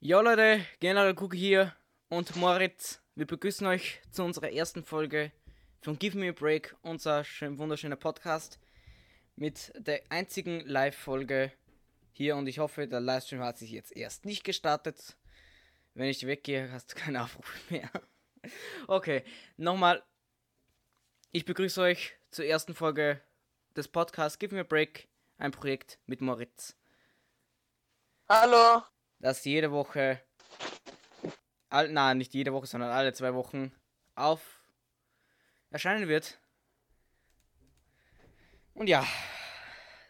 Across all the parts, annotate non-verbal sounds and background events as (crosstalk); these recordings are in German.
Ja Leute, General Cook hier und Moritz. Wir begrüßen euch zu unserer ersten Folge von Give Me a Break, unser schön, wunderschöner Podcast mit der einzigen Live-Folge hier und ich hoffe, der Livestream hat sich jetzt erst nicht gestartet. Wenn ich weggehe, hast du keinen Aufruf mehr. (laughs) okay, nochmal. Ich begrüße euch zur ersten Folge des Podcasts Give Me a Break, ein Projekt mit Moritz. Hallo. Das jede Woche, all, nein, nicht jede Woche, sondern alle zwei Wochen auf erscheinen wird. Und ja,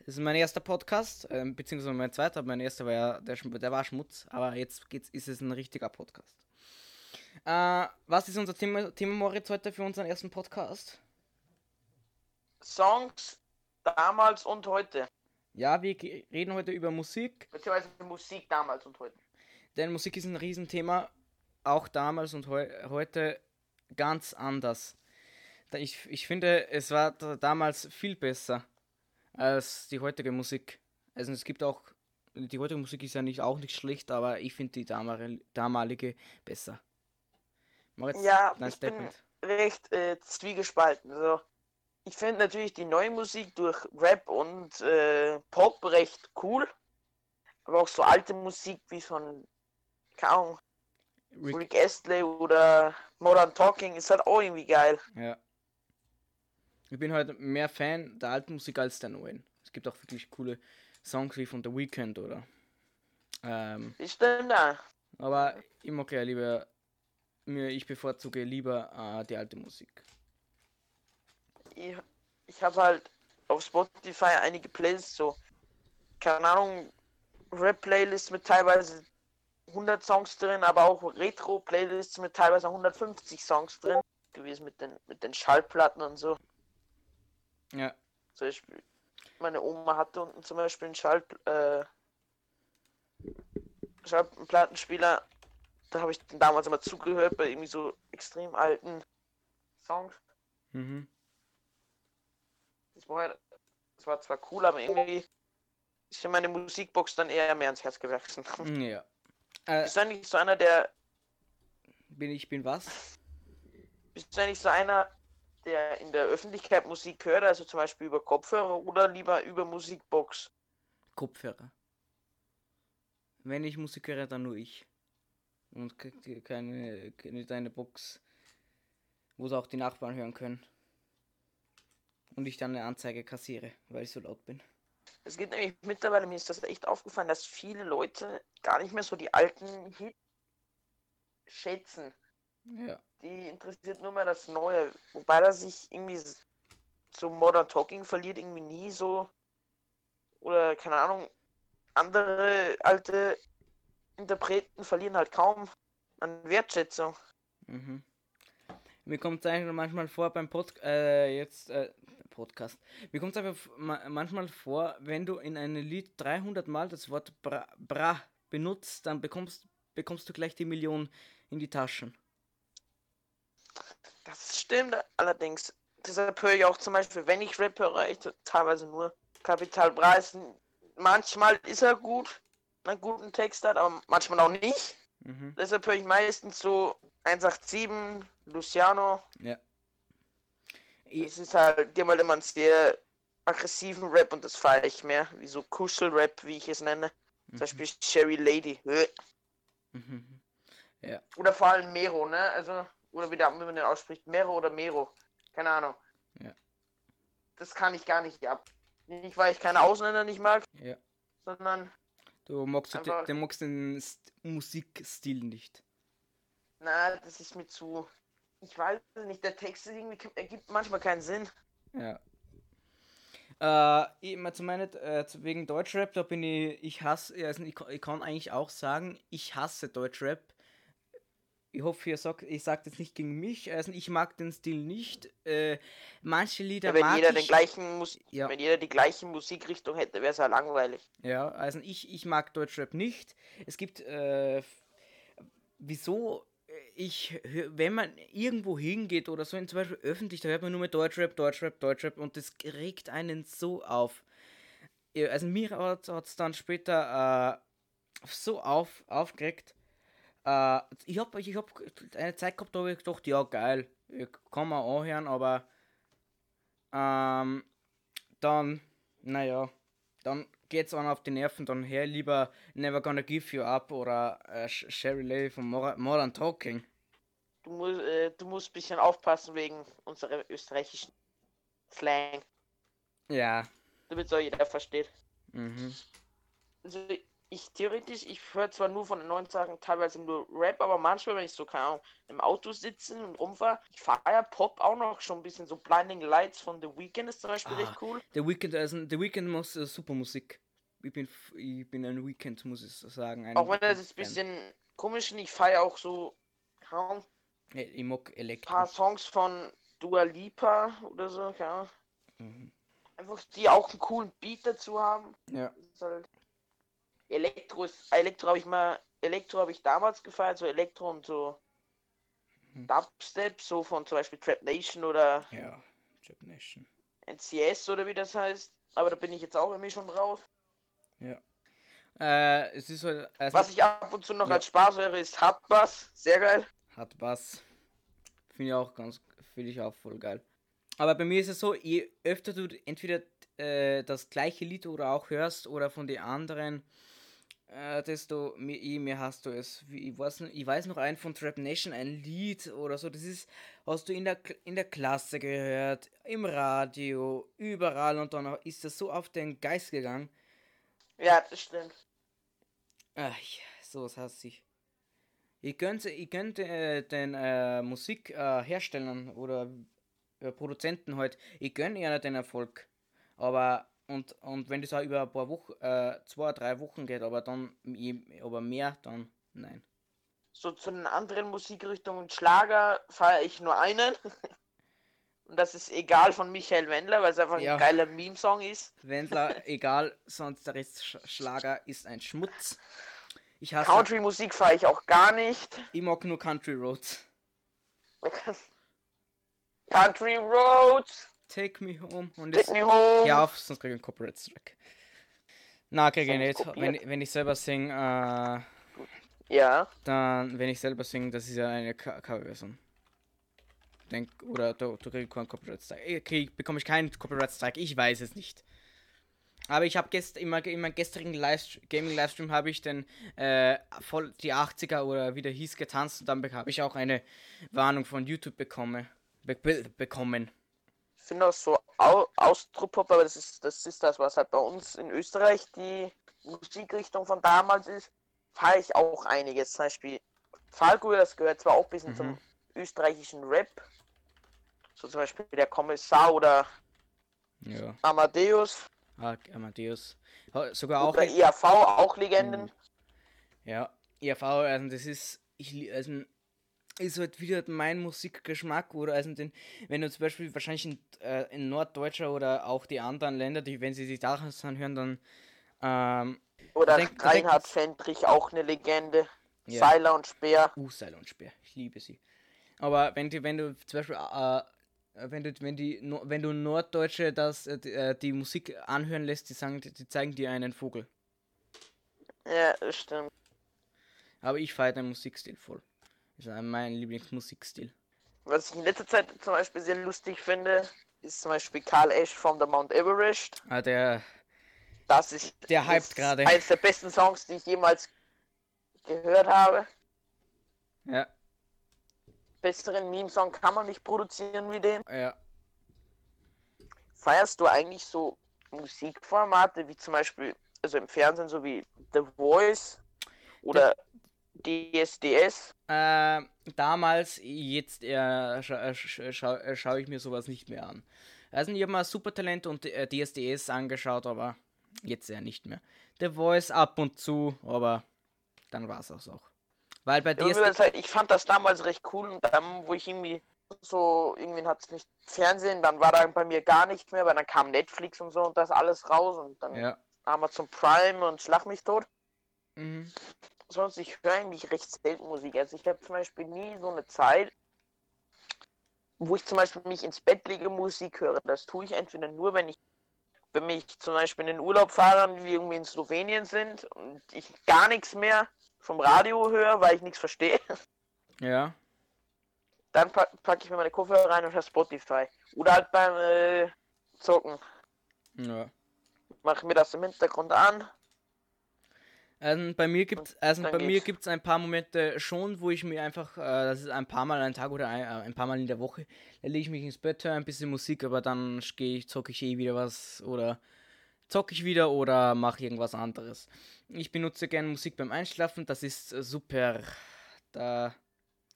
das ist mein erster Podcast, äh, beziehungsweise mein zweiter. Mein erster war ja, der, der war Schmutz, aber jetzt geht's, ist es ein richtiger Podcast. Äh, was ist unser Thema, Thema Moritz heute für unseren ersten Podcast? Songs damals und heute. Ja, wir reden heute über Musik, Beziehungsweise Musik damals und heute. denn Musik ist ein Riesenthema, auch damals und heu heute ganz anders. Ich, ich finde, es war da- damals viel besser als die heutige Musik. Also es gibt auch, die heutige Musik ist ja nicht auch nicht schlecht, aber ich finde die damalige, damalige besser. Moritz, Ja, ich bin Statement. recht äh, zwiegespalten. Also, ich finde natürlich die neue Musik durch Rap und äh, Pop recht cool. Aber auch so alte Musik wie von, Ahnung, Rick, Rick Astley oder Modern Talking ist halt auch irgendwie geil. ja. Ich bin heute mehr Fan der alten Musik als der neuen. Es gibt auch wirklich coole Songs wie von The Weeknd oder. Ähm, Das stimmt ja. aber immer okay, lieber. Mir, ich bevorzuge lieber äh, die alte Musik. Ich, ich habe halt auf Spotify einige Playlists, so, keine Ahnung, Rap-Playlists mit teilweise 100 Songs drin, aber auch Retro-Playlists mit teilweise 150 Songs drin gewesen mit den, mit den Schallplatten und so. Ja, Zum Beispiel, meine Oma hatte unten zum Beispiel einen Schall, äh, Schallplattenspieler. Da habe ich damals immer zugehört bei irgendwie so extrem alten Songs. mhm. Das war, das war zwar cool, aber irgendwie ist mir meine Musikbox dann eher mehr ans Herz gewachsen. Ja. (laughs) Äh, Bist du eigentlich so einer, der. bin ich bin was? Bist du eigentlich so einer, der in der Öffentlichkeit Musik hört, also zum Beispiel über Kopfhörer oder lieber über Musikbox? Kopfhörer. Wenn ich Musik höre, dann nur ich. Und keine, nicht eine Box, wo es auch die Nachbarn hören können. Und ich dann eine Anzeige kassiere, weil ich so laut bin. Es geht nämlich mittlerweile, mir ist das echt aufgefallen, dass viele Leute gar nicht mehr so die alten Hits schätzen. Ja. Die interessiert nur mehr das Neue. Wobei das sich irgendwie so Modern Talking verliert irgendwie nie so. Oder keine Ahnung, andere alte Interpreten verlieren halt kaum an Wertschätzung. Mhm. Mir kommt es eigentlich manchmal vor beim Pod äh, jetzt äh, Podcast. Mir kommt es einfach manchmal vor, wenn du in einem Lied 300 Mal das Wort bra, bra benutzt, dann bekommst bekommst du gleich die Million in die Taschen. Das stimmt allerdings. Deshalb höre ich auch zum Beispiel, wenn ich Rap höre, ich teilweise nur Kapital Bra. Ist Manchmal ist er gut, einen guten Text hat, aber manchmal auch nicht. Mhm. Deshalb höre ich meistens so 187, Luciano. Ja. Es ist halt, die haben halt immer einen sehr aggressiven Rap und das feiere ich mehr. Wie so Kuschelrap, wie ich es nenne. Zum Beispiel Sherry Lady. Mhm. Ja. Oder vor allem Mero, ne? Also, oder wie, der, wie man den ausspricht. Mero oder Mero. Keine Ahnung. Ja. Das kann ich gar nicht ab. Nicht, weil ich keine Ausländer nicht mag, Ja. sondern, Du magst, du, Einfach- du magst den St Musikstil nicht. na, das ist mir zu. Ich weiß nicht, der Text irgendwie, ergibt manchmal keinen Sinn. Ja. Äh, ich, mal zu meinen, äh, wegen Deutschrap, da bin ich, ich hasse, also ich, kann- ich kann eigentlich auch sagen, ich hasse Deutschrap. Ich hoffe, ihr sagt, ich sagt jetzt nicht gegen mich, also ich mag den Stil nicht. Äh, manche Lieder Ja, wenn mag jeder ich, den gleichen Mus Ja. wenn jeder die gleiche Musikrichtung hätte, wäre es ja langweilig. Ja, also ich, ich mag Deutschrap nicht. Es gibt, äh, wieso ich, wenn man irgendwo hingeht oder so, zum Beispiel öffentlich, da hört man nur mit Deutschrap, Deutschrap, Deutschrap und das regt einen so auf. Also mir hat es dann später äh, so auf, aufgeregt, äh, ich hab, ich hab eine Zeit gehabt, da habe ich gedacht, ja geil, kann man anhören, aber ähm, dann, naja, dann geht's an auf die Nerven, dann her lieber Never Gonna Give You Up oder äh, Sherry Levy von Modern Talking. Du musst, äh, du musst ein bisschen aufpassen wegen unserer österreichischen Slang. Ja. Damit es auch jeder versteht. Mhm. Also ich theoretisch, ich höre zwar nur von den neuen Sachen teilweise nur Rap, aber manchmal, wenn ich so, keine Ahnung, im Auto sitze und rumfahre, ich fahre ja Pop auch noch schon ein bisschen. So Blinding Lights von The Weeknd ist zum Beispiel ah, recht cool. The Weeknd, also The Weeknd muss uh, super Musik. Ich bin, ich bin ein Weekend, muss ich sagen. Ein auch wenn das ist ein bisschen komisch ist, ich feiere auch so kaum. Ja, ich mag Elektro. Ein paar Songs von Dua Lipa oder so, ja. Mhm. Einfach die auch einen coolen Beat dazu haben. Ja. Halt Elektro ist, Elektro habe ich mal, Elektro habe ich damals gefeiert, so Elektro und so mhm. Dubstep, so von zum Beispiel Trap Nation oder ja, Trap Nation. NCS oder wie das heißt. Aber da bin ich jetzt auch irgendwie schon drauf. Ja. Äh, es ist halt, also Was ich ab und zu noch ja. als Spaß höre, ist Hardbass. Sehr geil. Hardbass. Finde ich auch ganz, finde ich auch voll geil. Aber bei mir ist es so, je öfter du entweder äh, das gleiche Lied oder auch hörst oder von den anderen, äh, desto mehr, mehr hast du es. Ich weiß, ich weiß noch ein von Trap Nation, ein Lied oder so, das ist, hast du in der, in der Klasse gehört, im Radio, überall und dann ist das so auf den Geist gegangen. Ja, das stimmt. Ach, so was hasse ich. Ich könnte, ich könnte äh, den äh, Musikherstellern äh, oder äh, Produzenten halt, ich gönne ihnen den Erfolg. Aber und, und wenn das auch über ein paar Wochen, äh, zwei, drei Wochen geht, aber dann aber mehr, dann nein. So zu den anderen Musikrichtungen Schlager feiere ich nur einen. (laughs) Und das ist egal von Michael Wendler, weil es einfach ja. ein geiler Meme-Song ist. Wendler, (laughs) egal, sonst der Rest Schlager ist ein Schmutz. Ich hasse Country-Musik fahre ich auch gar nicht. Ich mag nur Country Roads. (laughs) Country Roads. Take me home. Und Take me home. Ja, auf, sonst kriege ich einen Copyright-Strike. Na, kriege ich nicht. Wenn, wenn ich selber singe, äh, Ja. Dann, wenn ich selber singe, das ist ja eine Coverversion. Denk, oder du, du kriegst keinen Copyright-Strike. Krieg, bekomme ich keinen Copyright-Strike, ich weiß es nicht. Aber ich habe gest in, in meinem gestrigen Livestream, Gaming-Livestream habe ich den äh, voll die 80er oder wie der hieß getanzt und dann habe ich auch eine Warnung von YouTube bekomme, be bekommen. Finde auch so Au Austropop, aber das ist, das ist das, was halt bei uns in Österreich die Musikrichtung von damals ist, fahre ich auch einiges. Zum Beispiel Falco, das gehört zwar auch ein bisschen mhm. zum österreichischen Rap, so zum Beispiel der Kommissar oder ja. Amadeus. Ah, Amadeus. Sogar auch. Oder IAV, auch Legenden. Hm. Ja, IAV, also das ist. Ich, also, ist halt wieder mein Musikgeschmack oder also den, wenn du zum Beispiel wahrscheinlich in, äh, in Norddeutscher oder auch die anderen Länder, die wenn sie sich da hören, dann ähm, oder denk, Reinhard Fendrich auch eine Legende. Ja. Seiler und Speer. Uh, Seiler und Speer, ich liebe sie. Aber wenn du, wenn du zum Beispiel äh, äh, wenn du, wenn die, wenn du Norddeutsche das, äh, die, äh, die Musik anhören lässt, die sagen, die zeigen dir einen Vogel. Ja, stimmt. Aber ich feiere den Musikstil voll. Das ist mein Lieblingsmusikstil. Was ich in letzter Zeit zum Beispiel sehr lustig finde, ist zum Beispiel Karl Ash von der Mount Everest. Ah, der. Das ist. Der hypt gerade. Eines der besten Songs, die ich jemals gehört habe. Ja besseren Meme-Song kann man nicht produzieren wie den. Ja. Feierst du eigentlich so Musikformate wie zum Beispiel, also im Fernsehen, so wie The Voice oder DSDS? Äh, damals, jetzt äh, scha scha äh, schaue ich mir sowas nicht mehr an. Also ich habe mal Supertalent und äh, DSDS angeschaut, aber jetzt ja nicht mehr. The Voice ab und zu, aber dann war es auch. Weil bei. Ja, halt, ich fand das damals recht cool und dann, wo ich irgendwie so, irgendwie hat es nicht Fernsehen, dann war da bei mir gar nichts mehr, weil dann kam Netflix und so und das alles raus und dann ja. Amazon Prime und Schlag mich tot. Mhm. Sonst, ich höre eigentlich recht selten Musik. Also ich habe zum Beispiel nie so eine Zeit, wo ich zum Beispiel mich ins Bett lege, Musik höre. Das tue ich entweder nur, wenn ich wenn ich zum Beispiel in den Urlaub fahre, wie irgendwie in Slowenien sind und ich gar nichts mehr vom Radio höre, weil ich nichts verstehe. Ja. Dann pack, packe ich mir meine Kopfhörer rein und höre Spotify. Oder halt beim äh, Zocken. Ja. Mache mir das im Hintergrund an. Also bei mir gibt also bei mir geht's. gibt's ein paar Momente schon, wo ich mir einfach, äh, das ist ein paar Mal ein Tag oder ein, äh, ein paar Mal in der Woche, da lege ich mich ins Bett, höre ein bisschen Musik, aber dann gehe ich, zocke ich eh wieder was oder zocke ich wieder oder mache irgendwas anderes. Ich benutze gerne Musik beim Einschlafen, das ist äh, super. Da,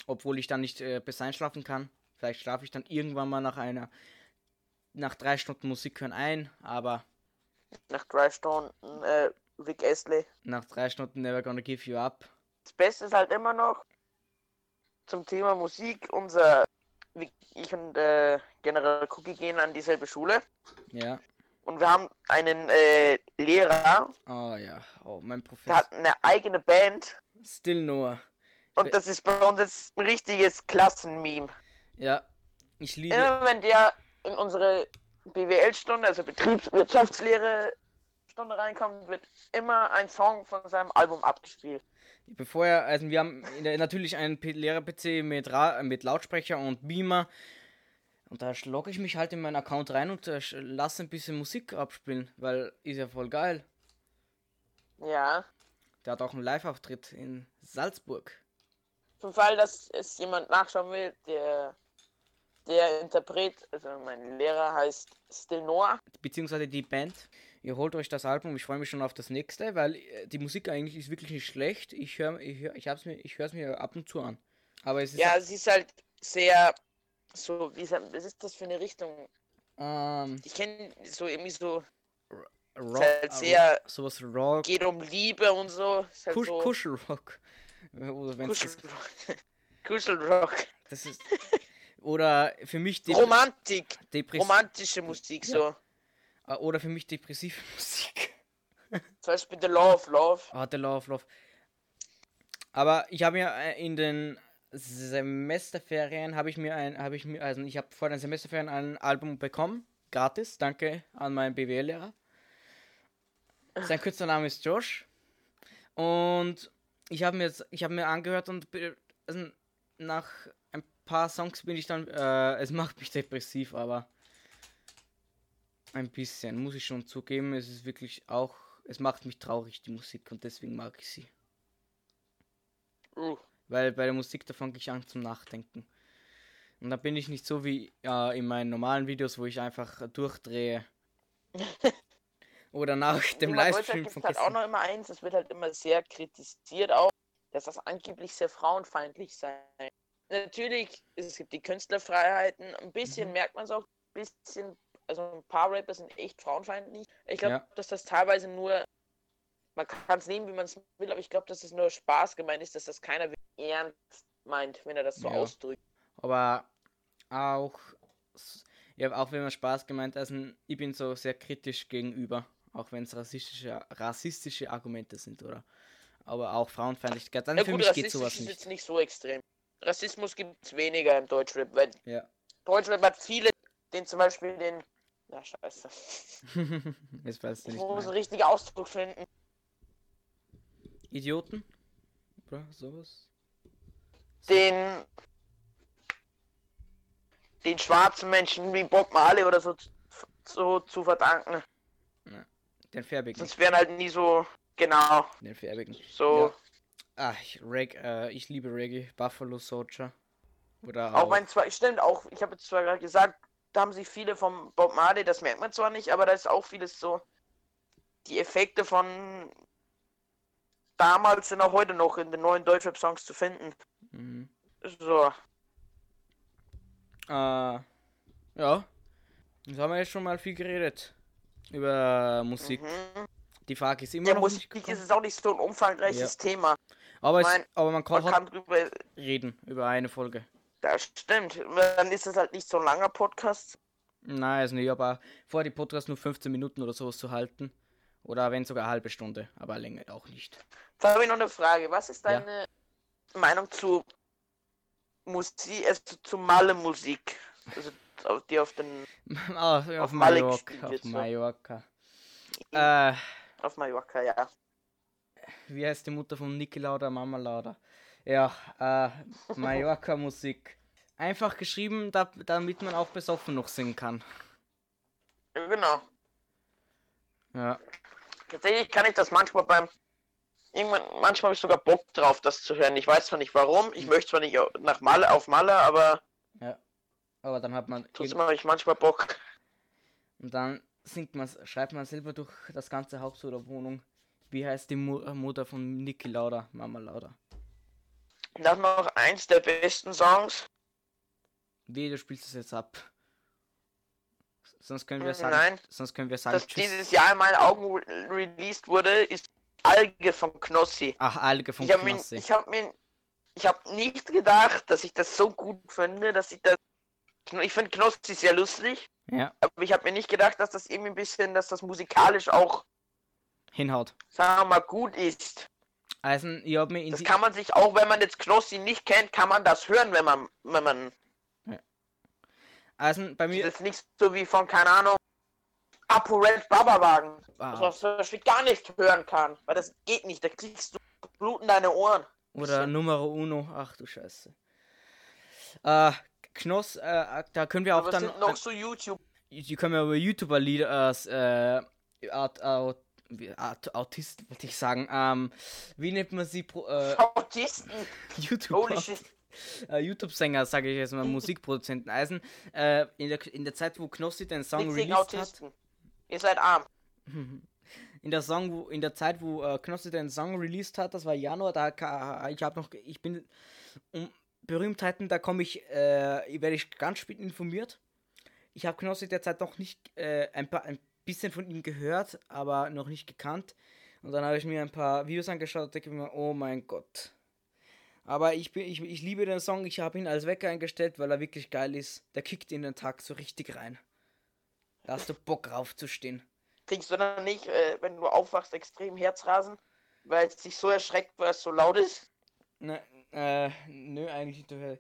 obwohl ich dann nicht äh, besser einschlafen kann. Vielleicht schlafe ich dann irgendwann mal nach einer, nach drei Stunden Musik hören ein, aber Nach drei Stunden äh, Rick Astley. nach drei Stunden never gonna give you up. Das Beste ist halt immer noch zum Thema Musik. Unser, ich und äh, General Cookie gehen an dieselbe Schule. Ja. Und wir haben einen äh, Lehrer, Oh ja, oh, mein der Professor. hat eine eigene Band. Still Noah. Und das ist bei uns jetzt ein richtiges Klassenmeme. Ja, ich liebe. Immer wenn der in unsere BWL-Stunde, also Betriebswirtschaftslehre Stunde reinkommt, wird immer ein Song von seinem Album abgespielt. Bevor er, also wir haben natürlich einen Lehrer-PC mit, Ra mit Lautsprecher und Beamer. Und da logge ich mich halt in meinen Account rein und äh, lasse ein bisschen Musik abspielen, weil ist ja voll geil. Ja. Der hat auch einen Live-Auftritt in Salzburg. Zum Fall, dass es jemand nachschauen will, der, der Interpret, also mein Lehrer heißt Still Noah. Beziehungsweise die Band. Ihr holt euch das Album, ich freue mich schon auf das nächste, weil äh, die Musik eigentlich ist wirklich nicht schlecht. Ich höre ich hör, ich hab's mir, ich höre es mir ab und zu an. Aber es ist Ja, sie ist halt sehr so, wie was ist das für eine Richtung? ähm, Ich kenne so irgendwie so, Rock, halt sehr- sowas Rock, geht um Liebe und so. Ist halt Kusch, so Kuschelrock. Oder Kuschelrock. (laughs) Kuschelrock. das ist. Oder für mich (laughs) Dep Romantik. Depress Romantische Musik so. Äh, oder für mich depressive (laughs) Musik. Zum Beispiel The Love, Love. Ah, The Love, Love. Aber ich habe mir äh, in den Semesterferien habe ich mir ein, habe ich mir, also ich habe vor den Semesterferien ein Album bekommen, gratis, danke an meinen BWL-Lehrer. Sein Künstlername ist Josh. Und ich habe mir jetzt, ich habe mir angehört und also nach ein paar Songs bin ich dann, äh, es macht mich depressiv, aber ein bisschen, muss ich schon zugeben, es ist wirklich auch, es macht mich traurig, die Musik, und deswegen mag ich sie. Uh. Weil bei der Musik, da fange ich an zum Nachdenken. Und da bin ich nicht so wie äh, in meinen normalen Videos, wo ich einfach durchdrehe. (laughs) Oder nach dem In Livestream gibt von halt auch noch immer eins, das wird halt immer sehr kritisiert auch, dass das angeblich sehr frauenfeindlich sei. Natürlich, es gibt die Künstlerfreiheiten, ein bisschen Mhm. merkt man es auch, ein bisschen, also ein paar Rapper sind echt frauenfeindlich. Ich glaube, Ja. dass das teilweise nur, man kann es nehmen, wie man es will, aber ich glaube, dass es nur Spaß gemeint ist, dass das keiner ernst meint, wenn er das so Ja. ausdrückt. Aber auch, ja, auch wenn man Spaß gemeint, also ich bin so sehr kritisch gegenüber, auch wenn es rassistische, rassistische Argumente sind, oder? Aber auch Frauenfeindlichkeit. Dann Ja für gut, mich geht sowas ist nicht. jetzt nicht so extrem. Rassismus gibt es weniger im Deutschrap, weil Ja. Deutschrap hat viele, den zum Beispiel den, na scheiße, (laughs) Jetzt weißt du ich nicht. muss einen richtigen Ausdruck finden. Idioten? Oder sowas? den den schwarzen Menschen wie Bob Marley oder so, so zu verdanken. Den Färbigen. Sonst wären halt nie so genau Den Färbigen. so. Ja. Ah, ich, Reg äh, ich liebe Reggae. Buffalo Soldier. Oder Auch mein zwei stimmt auch. Ich habe jetzt zwar gerade gesagt, da haben sie viele vom Bob Marley. Das merkt man zwar nicht, aber da ist auch vieles so. Die Effekte von damals sind auch heute noch in den neuen Deutschrap-Songs zu finden. Mhm. So. Äh, ja. Jetzt haben wir jetzt schon mal viel geredet. Über Musik. Mhm. Die Frage ist immer Ja, noch Musik nicht ist es auch nicht so ein umfangreiches Thema. Aber, es, mein- aber man kann, Man kann drüber reden über eine Folge. Das stimmt. Dann ist es halt nicht so ein langer Podcast. Nein, also nicht, aber vor die Podcast nur 15 Minuten oder sowas zu halten. Oder wenn sogar eine halbe Stunde, aber länger auch nicht. Jetzt habe ich noch eine Frage. Was ist Ja. deine Meinung zu Musik, also zu Malle-Musik? Also auf- die auf den (laughs) ah, auf, Auf Mallorca. Auf wird, so. Mallorca. Äh, auf Mallorca, ja. wie heißt die Mutter von Niki Lauda, Mama Lauda? Ja, äh, Mallorca-Musik. Einfach geschrieben, da, damit man auch besoffen noch singen kann. Ja, genau. Ja. Tatsächlich kann ich das manchmal beim. Irgendwann, manchmal habe ich sogar Bock drauf, das zu hören. Ich weiß zwar nicht warum, ich möchte zwar nicht nach Malle auf Malle, aber Aber dann hat man. trotzdem habe ich manchmal Bock. Und dann singt man, schreibt man selber durch das ganze Haus oder Wohnung. Wie heißt die Mu äh, Mutter von Niki Lauda, Mama Lauda? Dann noch eins der besten Songs. Wie, du spielst es jetzt ab. Sonst können wir sagen, Nein, sonst können wir sagen, das tschüss. dieses Jahr in meinen Augen re released wurde, ist Alge von Knossi. Ach, Alge von Ich mir, Knossi. ich habe mir, ich habe nicht gedacht, dass ich das so gut finde, dass ich das. Ich finde Knossi sehr lustig, Ja, aber ich habe mir nicht gedacht, dass das irgendwie ein bisschen, dass das musikalisch auch, hinhaut. sagen wir mal, gut ist. Also, ich habe mir in Das kann man sich auch, wenn man jetzt Knossi nicht kennt, kann man das hören, wenn man, wenn man also bei mir, das ist nicht so wie von, keine Ahnung, Apo Red Babawagen. Ah. Was man zum Beispiel gar nicht hören kann, weil das geht nicht, da kriegst du Blut in deine Ohren. oder Numero Uno, ach du Scheiße. Äh, Knoss, äh, da können wir auch Aber dann, noch so YouTube die können wir über YouTuber-Lieder als, äh, Art, Art, Art, Autisten, wollte ich sagen, ähm, wie nennt man sie, pro, äh, Autisten. YouTuber? Äh, YouTube-Sänger, sage ich jetzt mal, Musikproduzenten Eisen, äh, in, der, in der Zeit, wo Knossi den Song gegen released hat, Autisten. Ihr seid arm. (laughs) in der Song, wo, in der Zeit, wo äh, Knossi den Song released hat, das war Januar, da ich habe noch, ich bin um Berühmtheiten, da komme ich, äh, werde ich ganz spät informiert. Ich habe Knossi derzeit noch nicht äh, ein paar, ein bisschen von ihm gehört, aber noch nicht gekannt. Und dann habe ich mir ein paar Videos angeschaut und mir, oh mein Gott. Aber ich, bin, ich, ich liebe den Song, ich habe ihn als Wecker eingestellt, weil er wirklich geil ist. Der kickt in den Tag so richtig rein. Da hast du Bock raufzustehen. Kriegst du dann nicht, äh, wenn du aufwachst, extrem Herzrasen? Weil es dich so erschreckt, weil es so laut ist? Ne, äh, nö, eigentlich nicht. äh,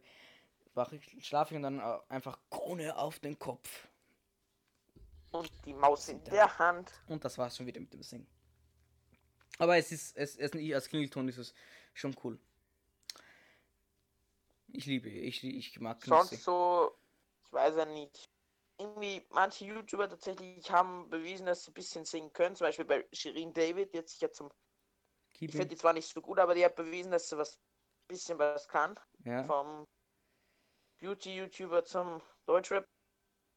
Wach ich, schlafe ich und dann einfach Krone auf den Kopf. Und die Maus in der Hand. Und das war's schon wieder mit dem Singen. Aber es ist, es, es nicht als Klingelton ist es schon cool. Ich liebe, ich, ich mag Knossi. Sonst so, ich weiß ja nicht. Irgendwie, manche YouTuber tatsächlich haben bewiesen, dass sie ein bisschen singen können. Zum Beispiel bei Shirin David, hat sich ja zum. Keep Ich finde die zwar nicht so gut, aber die hat bewiesen, dass sie was bisschen was kann. ja. Vom Beauty-YouTuber zum Deutschrap,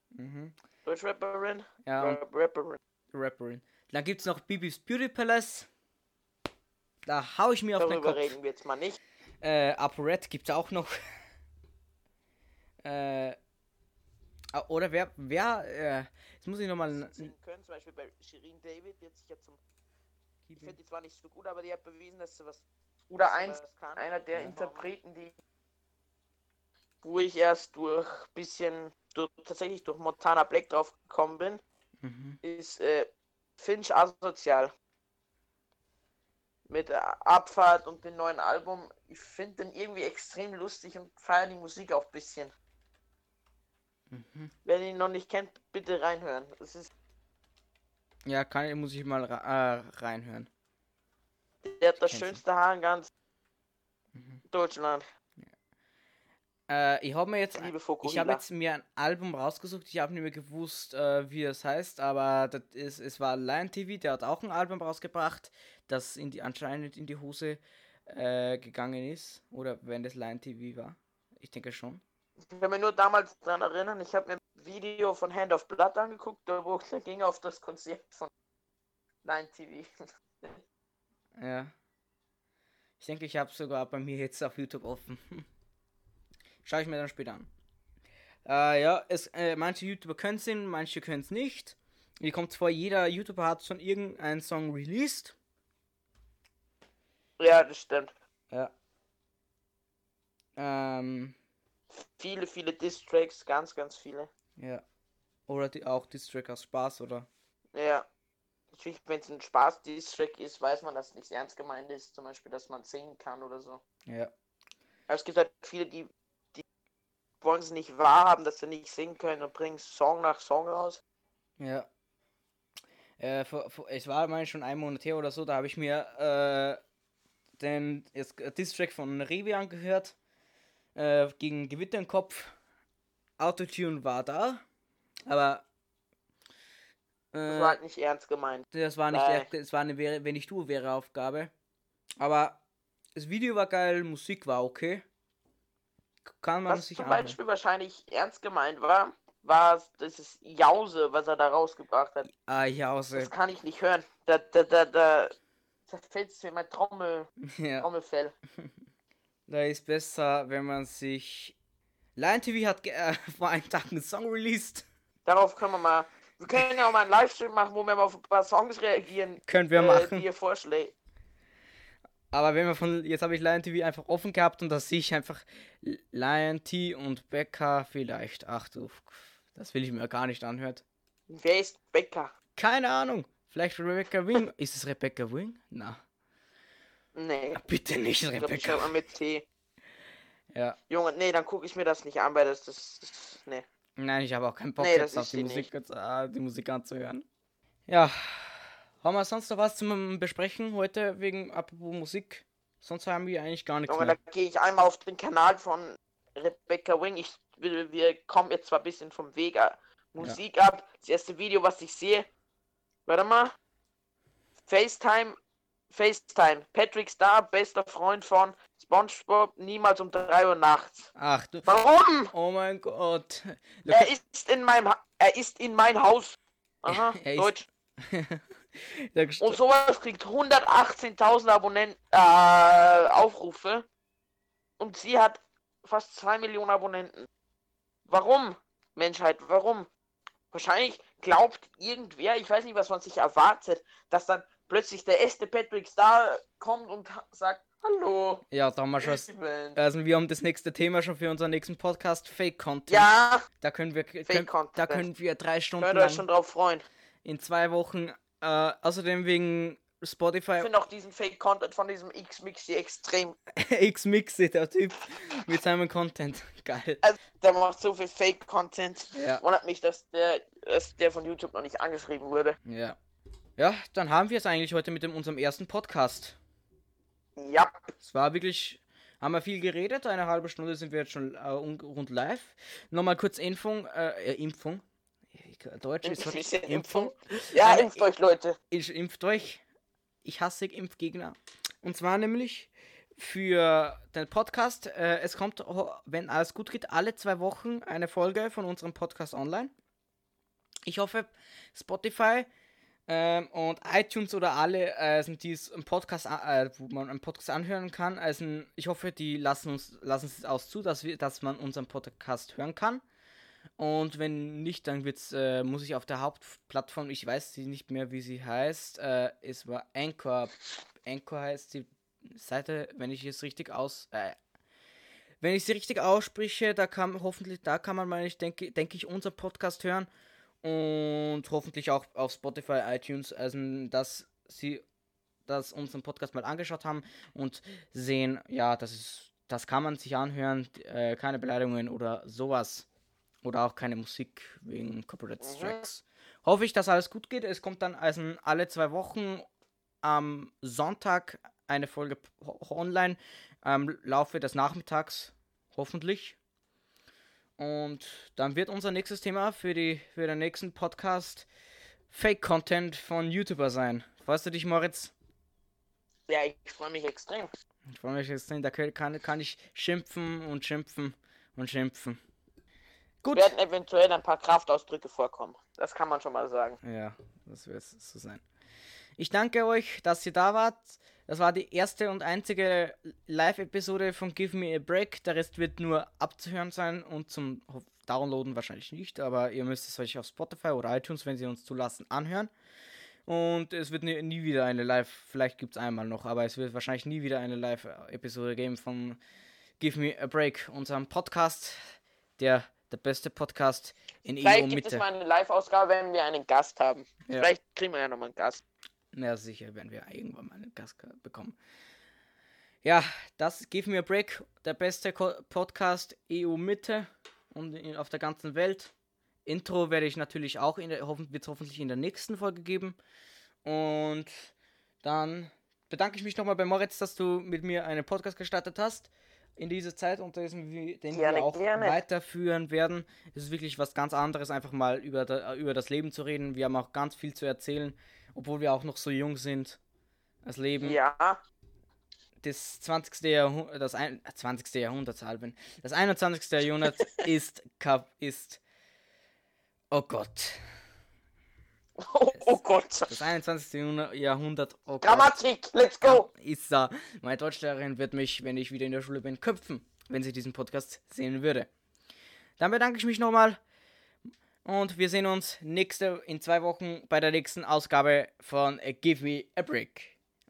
Mhm. Deutschrapperin. Ja, und Rap- Rapperin. Rapperin. Dann gibt's noch Bibis Beauty Palace. Da hau ich mir auf den Darüber Kopf. reden wir jetzt mal nicht. Äh, ApoRed gibt's auch noch. (laughs) äh, ah, oder wer, wer, äh, jetzt muss ich nochmal. Können. Zum Beispiel bei Shirin David, die hat sich ja zum. Ich finde die zwar nicht so gut, aber die hat bewiesen, dass sie was. Oder eins, einer der Ja. Interpreten, die. Wo ich erst durch bisschen. Durch, tatsächlich durch Montana Black drauf gekommen bin, Mhm. ist äh, Finch Asozial. Mit der Abfahrt und dem neuen Album. Ich finde den irgendwie extrem lustig und feiere die Musik auch ein bisschen. Mhm. Wer ihn noch nicht kennt, bitte reinhören. Das ist, Ja, kann, muss ich mal äh, reinhören. der hat das schönste Haar in ganz Mhm. Deutschland. Äh, ich habe mir jetzt, ich habe jetzt mir ein Album rausgesucht. Ich habe nicht mehr gewusst, äh, wie es heißt, aber das ist, es war Lion TV, der hat auch ein Album rausgebracht, das in die anscheinend in die Hose äh, gegangen ist. Oder wenn das Lion TV war. Ich denke schon. Ich kann mich nur damals daran erinnern, ich habe mir ein Video von Hand of Blood angeguckt, da wo (laughs) der ging auf das Konzert von Line TV. Ja. Ich denke, ich habe sogar bei mir jetzt auf YouTube offen. (laughs) Schaue ich mir dann später an. Äh, ja, es, äh, manche YouTuber können es, manche können es nicht. Mir kommt vor, jeder YouTuber hat schon irgendeinen Song released. ja, das stimmt. Ja. Ähm, Viele, viele Distracks, ganz, ganz viele. ja. Oder die, auch Distrack aus Spaß, oder? Ja. Natürlich, wenn es ein Spaß-Distrack ist, weiß man, dass es nicht ernst gemeint ist. Zum Beispiel, dass man singen kann oder so. Ja. Aber es gibt halt viele, die wollen es nicht wahrhaben, dass sie nicht singen können und bringen Song nach Song raus. Ja. Äh, vor, vor, es war mal schon ein Monat her oder so, da habe ich mir äh, den Distrack von Revi angehört. Äh, gegen Gewitter im Kopf. Autotune war da, aber das war halt nicht ernst gemeint. Das war nicht, Nein. das war eine wäre, wenn ich du wäre Aufgabe. Aber das Video war geil, Musik war okay. Kann man Was sich zum anhören. Beispiel wahrscheinlich ernst gemeint war, war dieses Jause, was er da rausgebracht hat. Ah, Jause. Das kann ich nicht hören. Da, da, da, da zerfällt mir mein Trommel, (laughs) Ja, Trommelfell. (laughs) da ist besser, wenn man sich. Lion TV hat äh, (laughs) vor einem Tag einen Song released. Darauf können wir mal. Wir können ja auch mal einen Livestream machen, wo wir mal auf ein paar Songs reagieren, Können wir äh, machen. die ihr vorschlägt. Aber wenn wir von. Jetzt habe ich Lion TV einfach offen gehabt und da sehe ich einfach Lion T und Becca vielleicht. Ach du, das will ich mir gar nicht anhören. Wer ist Becker? Keine Ahnung. Vielleicht Rebecca Wing. Ist es Rebecca Wing? Na, Nee, bitte nicht ich ich Rebecca. schreibe mal mit T. Ja. Junge, nee, dann gucke ich mir das nicht an, weil das, das, das nee. Nein, ich habe auch keinen Bock Nee, jetzt auf die Musik, äh, die Musik anzuhören. Ja. Haben wir sonst noch was zum Besprechen heute wegen apropos Musik? Sonst haben wir eigentlich gar nichts da mehr. gehe ich einmal auf den Kanal von Rebecca Wing. Ich will, wir kommen jetzt zwar ein bisschen vom Weg Musik ab. Das erste Video, was ich sehe. Warte mal. FaceTime. FaceTime. Patrick Star, bester Freund von SpongeBob, niemals um 3 Uhr nachts. Ach du. Warum? Oh mein Gott. Er ist in meinem ha er ist in mein Haus. Aha, (laughs) ist- Deutsch. Gest- (laughs) (laughs) Und sowas kriegt 118.000 Abonnenten äh, Aufrufe. Und sie hat fast 2 Millionen Abonnenten. Warum? Menschheit, warum? Wahrscheinlich glaubt irgendwer, ich weiß nicht, was man sich erwartet, dass dann plötzlich der erste Patrick Star kommt und sagt, hallo. ja, da haben wir schon. bin-" Also wir haben das nächste Thema schon für unseren nächsten Podcast, Fake Content. Ja, Da können wir, können, da können wir drei Stunden könnt ihr euch lang schon drauf freuen. in zwei Wochen. Äh, außerdem wegen Ich Spotify finde auch diesen Fake-Content von diesem X-Mix hier extrem. (laughs) X-Mixi, der Typ mit seinem Content. (laughs) Geil. Also, der macht so viel Fake-Content. Ja. Wundert mich, dass der, dass der von YouTube noch nicht angeschrieben wurde. Ja. Ja, dann haben wir es eigentlich heute mit dem, unserem ersten Podcast. Ja, Es war wirklich, haben wir viel geredet, eine halbe Stunde sind wir jetzt schon äh, un- rund live. Nochmal kurz Impfung, äh, äh, Impfung. Deutsch ist heute Impfung. Impfung. ja, impft euch, Leute. Ich impft euch. Ich hasse Impfgegner. Und zwar nämlich für den Podcast. Äh, es kommt, wenn alles gut geht, alle zwei Wochen eine Folge von unserem Podcast online. Ich hoffe, Spotify ähm, und iTunes oder alle, also die es im Podcast, äh, wo man einen Podcast anhören kann, also ich hoffe, die lassen uns lassen es aus zu, dass wir, dass man unseren Podcast hören kann. Und wenn nicht, dann wird's, äh, muss ich auf der Hauptplattform, ich weiß sie nicht mehr, wie sie heißt, äh, es war Anchor. Anchor heißt die Seite, wenn ich es richtig aus, äh, wenn ich sie richtig ausspreche, da kann hoffentlich, da kann man mal, ich denke, denke ich, unser Podcast hören und hoffentlich auch auf Spotify, iTunes, also dass sie das unseren Podcast mal angeschaut haben und sehen, ja, das ist, das kann man sich anhören, äh, keine Beleidigungen oder sowas. Oder auch keine Musik wegen Copyright Mhm. Strikes. Hoffe ich, dass alles gut geht. Es kommt dann also alle zwei Wochen am Sonntag eine Folge online am Laufe des Nachmittags. Hoffentlich. Und dann wird unser nächstes Thema für, die, für den nächsten Podcast Fake-Content von YouTuber sein. Freust du dich, Moritz? Ja, ich freue mich extrem. Ich freue mich jetzt, da kann, kann ich schimpfen und schimpfen und schimpfen. Gut. Werden eventuell ein paar Kraftausdrücke vorkommen. Das kann man schon mal sagen. Ja, das wird so sein. Ich danke euch, dass ihr da wart. Das war die erste und einzige Live-Episode von Give Me a Break. Der Rest wird nur abzuhören sein und zum Downloaden wahrscheinlich nicht, aber ihr müsst es euch auf Spotify oder iTunes, wenn sie uns zulassen, anhören. Und es wird nie, nie wieder eine Live, vielleicht gibt es einmal noch, aber es wird wahrscheinlich nie wieder eine Live-Episode geben von Give Me a Break, unserem Podcast, der der beste Podcast in Vielleicht EU gibt es Mitte. mal eine Live-Ausgabe, wenn wir einen Gast haben. Ja. Vielleicht kriegen wir ja nochmal einen Gast. Ja, sicher werden wir irgendwann mal einen Gast bekommen. Ja, das Give Me a Break, der beste Podcast EU Mitte und in, auf der ganzen Welt. Intro werde ich natürlich auch in der, hoffen, wird hoffentlich in der nächsten Folge geben. Und dann bedanke ich mich nochmal bei Moritz, dass du mit mir einen Podcast gestartet hast in dieser Zeit und den wir Gerne, auch gerne. weiterführen werden. Es ist wirklich was ganz anderes, einfach mal über, da, über das Leben zu reden. Wir haben auch ganz viel zu erzählen, obwohl wir auch noch so jung sind. Das Leben, Ja, das 20. Jahrhundert, das ein, 20. Jahrhundert, Alvin. Das 21. Jahrhundert ist, ist, oh Gott. oh, oh Gott. Das 21. Jahrhundert- oh. Grammatik, let's go. ist da. Meine Deutschlehrerin wird mich, wenn ich wieder in der Schule bin, köpfen, wenn sie diesen Podcast sehen würde. Dann bedanke ich mich nochmal und wir sehen uns nächste in zwei Wochen bei der nächsten Ausgabe von äh, Give Me a Break.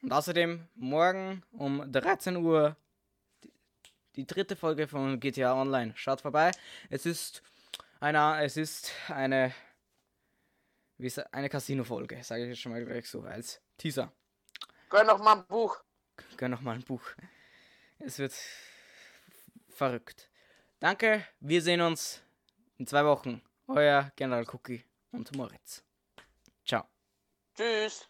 Und außerdem morgen um 13 Uhr die, die dritte Folge von GTA Online. Schaut vorbei. Es ist eine, es ist eine, wie eine Casino-Folge, sage ich jetzt schon mal gleich so als Teaser. Gönn noch mal ein Buch. Gönn noch mal ein Buch. Es wird verrückt. Danke, wir sehen uns in zwei Wochen. Euer General Cookie und Moritz. Ciao. Tschüss.